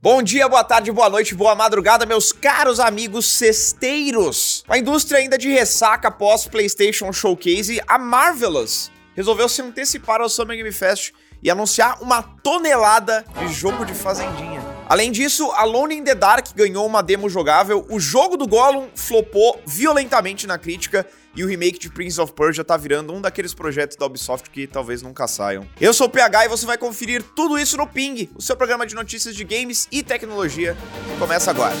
Bom dia, boa tarde, boa noite, boa madrugada, meus caros amigos cesteiros. A indústria ainda de ressaca após PlayStation Showcase, a Marvelous resolveu se antecipar ao Summer Game Fest e anunciar uma tonelada de jogo de fazendinha. Além disso, Alone in the Dark ganhou uma demo jogável, o jogo do Gollum flopou violentamente na crítica e o remake de Prince of Persia tá virando um daqueles projetos da Ubisoft que talvez nunca saiam. Eu sou o PH e você vai conferir tudo isso no Ping, o seu programa de notícias de games e tecnologia, começa agora.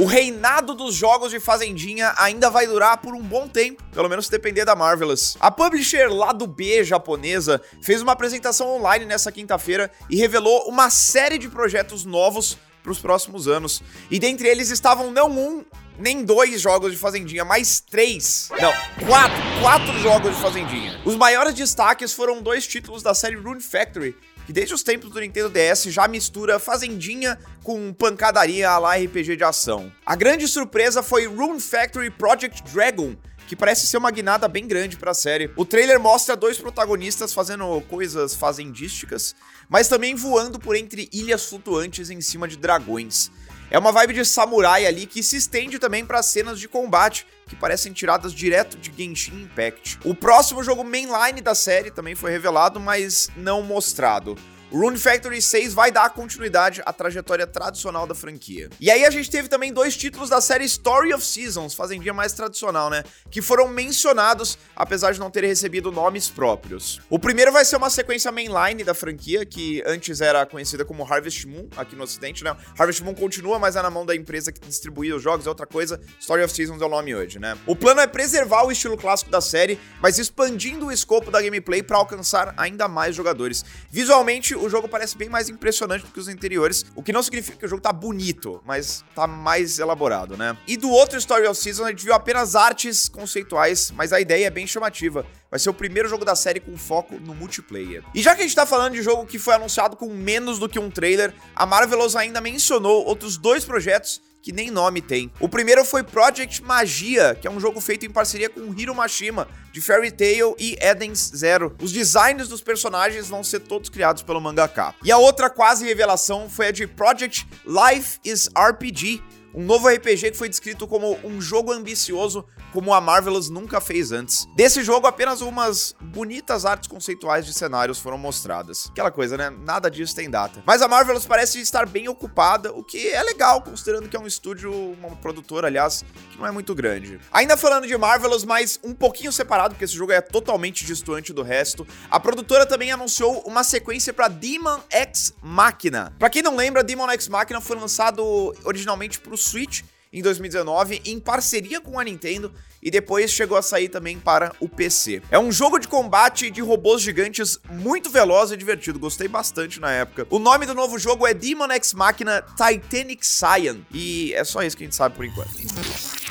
O reinado dos jogos de Fazendinha ainda vai durar por um bom tempo, pelo menos se depender da Marvelous. A publisher lá do B japonesa fez uma apresentação online nessa quinta-feira e revelou uma série de projetos novos para os próximos anos. E dentre eles estavam não um, nem dois jogos de Fazendinha, mas três. Não, quatro. Quatro jogos de Fazendinha. Os maiores destaques foram dois títulos da série Rune Factory, que desde os tempos do Nintendo DS já mistura fazendinha com pancadaria lá RPG de ação. A grande surpresa foi Rune Factory Project Dragon, que parece ser uma guinada bem grande para a série. O trailer mostra dois protagonistas fazendo coisas fazendísticas, mas também voando por entre ilhas flutuantes em cima de dragões. É uma vibe de samurai ali que se estende também para cenas de combate, que parecem tiradas direto de Genshin Impact. O próximo jogo mainline da série também foi revelado, mas não mostrado. O Rune Factory 6 vai dar continuidade à trajetória tradicional da franquia. E aí a gente teve também dois títulos da série Story of Seasons, fazendinha mais tradicional, né? Que foram mencionados, apesar de não terem recebido nomes próprios. O primeiro vai ser uma sequência mainline da franquia, que antes era conhecida como Harvest Moon, aqui no ocidente, né? Harvest Moon continua, mas é na mão da empresa que distribuía os jogos, é outra coisa. Story of Seasons é o nome hoje, né? O plano é preservar o estilo clássico da série, mas expandindo o escopo da gameplay para alcançar ainda mais jogadores. Visualmente, o jogo parece bem mais impressionante do que os anteriores, o que não significa que o jogo tá bonito, mas tá mais elaborado, né? E do outro Story of Season, a gente viu apenas artes conceituais, mas a ideia é bem chamativa. Vai ser o primeiro jogo da série com foco no multiplayer. E já que a gente tá falando de jogo que foi anunciado com menos do que um trailer, a Marvelous ainda mencionou outros dois projetos que nem nome tem. O primeiro foi Project Magia, que é um jogo feito em parceria com Hiro Mashima, de Fairy Tail e Eden's Zero. Os designs dos personagens vão ser todos criados pelo mangaka. E a outra quase revelação foi a de Project Life is RPG, um novo RPG que foi descrito como um jogo ambicioso como a Marvelous nunca fez antes. Desse jogo, apenas umas bonitas artes conceituais de cenários foram mostradas. Aquela coisa, né? Nada disso tem data. Mas a Marvelous parece estar bem ocupada, o que é legal, considerando que é um estúdio, uma produtora, aliás, que não é muito grande. Ainda falando de Marvelous, mas um pouquinho separado, porque esse jogo é totalmente distante do resto, a produtora também anunciou uma sequência para Demon X Machina. Para quem não lembra, Demon X Machina foi lançado originalmente para o Switch em 2019 em parceria com a Nintendo e depois chegou a sair também para o PC. É um jogo de combate de robôs gigantes muito veloz e divertido, gostei bastante na época. O nome do novo jogo é Demon X Machina Titanic Cyan e é só isso que a gente sabe por enquanto.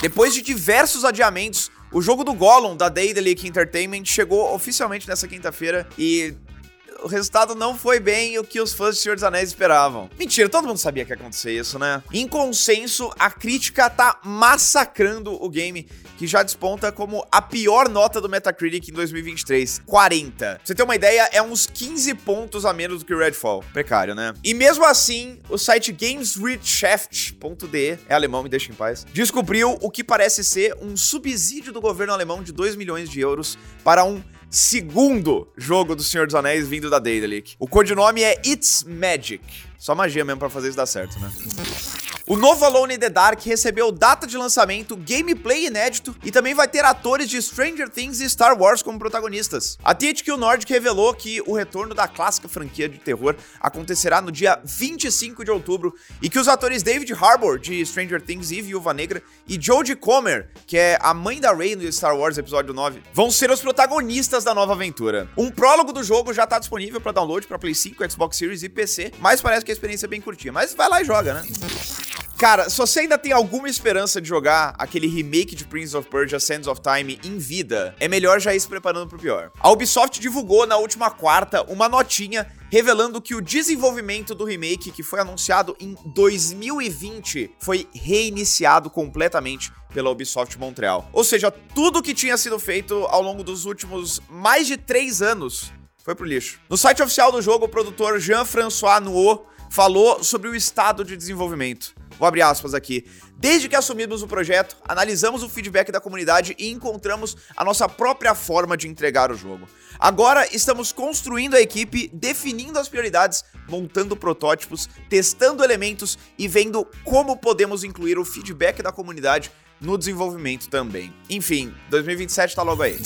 Depois de diversos adiamentos, o jogo do Gollum da Daedalic Entertainment chegou oficialmente nessa quinta-feira e o resultado não foi bem o que os fãs de Senhor dos Anéis esperavam. Mentira, todo mundo sabia que ia acontecer isso, né? Em consenso, a crítica tá massacrando o game, que já desponta como a pior nota do Metacritic em 2023, 40. Pra você ter uma ideia, é uns 15 pontos a menos do que o Redfall. Precário, né? E mesmo assim, o site GamesRedshaft.de, é alemão, me deixa em paz, descobriu o que parece ser um subsídio do governo alemão de 2 milhões de euros para um segundo jogo do Senhor dos Anéis vindo da Daedalic. O codinome é It's Magic. Só magia mesmo para fazer isso dar certo, né? O novo Alone in the Dark recebeu data de lançamento, gameplay inédito e também vai ter atores de Stranger Things e Star Wars como protagonistas. A THQ Nordic revelou que o retorno da clássica franquia de terror acontecerá no dia 25 de outubro e que os atores David Harbour, de Stranger Things e Viúva Negra, e Jodie Comer, que é a mãe da Rey no Star Wars Episódio 9, vão ser os protagonistas da nova aventura. Um prólogo do jogo já está disponível para download para Play 5, Xbox Series e PC, mas parece que a experiência é bem curtinha. Mas vai lá e joga, né? Cara, se você ainda tem alguma esperança de jogar aquele remake de Prince of Persia Sands of Time em vida, é melhor já ir se preparando pro pior. A Ubisoft divulgou na última quarta uma notinha revelando que o desenvolvimento do remake, que foi anunciado em 2020, foi reiniciado completamente pela Ubisoft Montreal. Ou seja, tudo que tinha sido feito ao longo dos últimos mais de três anos foi pro lixo. No site oficial do jogo, o produtor Jean-François Nouot falou sobre o estado de desenvolvimento. Vou abrir aspas aqui. Desde que assumimos o projeto, analisamos o feedback da comunidade e encontramos a nossa própria forma de entregar o jogo. Agora estamos construindo a equipe, definindo as prioridades, montando protótipos, testando elementos e vendo como podemos incluir o feedback da comunidade no desenvolvimento também. Enfim, 2027 tá logo aí.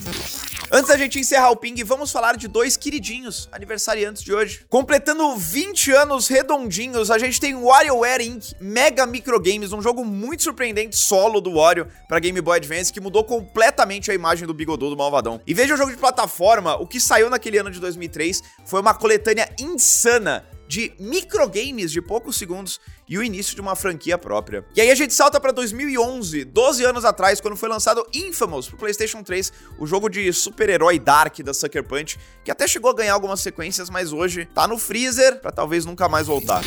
Antes da gente encerrar o ping, vamos falar de dois queridinhos aniversariantes de hoje. Completando 20 anos redondinhos, a gente tem WarioWare Inc. Mega Micro Games, um jogo muito surpreendente solo do Wario para Game Boy Advance que mudou completamente a imagem do Bigodô do Malvadão. E veja o jogo de plataforma, o que saiu naquele ano de 2003 foi uma coletânea insana de microgames de poucos segundos e o início de uma franquia própria. E aí a gente salta para 2011, 12 anos atrás, quando foi lançado Infamous pro PlayStation 3, o jogo de super-herói dark da Sucker Punch, que até chegou a ganhar algumas sequências, mas hoje tá no freezer para talvez nunca mais voltar.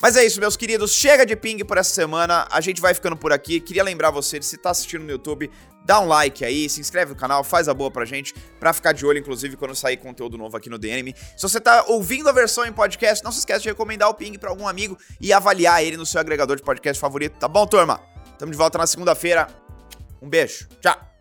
Mas é isso, meus queridos. Chega de ping por essa semana. A gente vai ficando por aqui. Queria lembrar você, se tá assistindo no YouTube, dá um like aí, se inscreve no canal, faz a boa pra gente, pra ficar de olho, inclusive, quando sair conteúdo novo aqui no DNM. Se você tá ouvindo a versão em podcast, não se esquece de recomendar o ping pra algum amigo e avaliar ele no seu agregador de podcast favorito, tá bom, turma? Tamo de volta na segunda-feira. Um beijo. Tchau.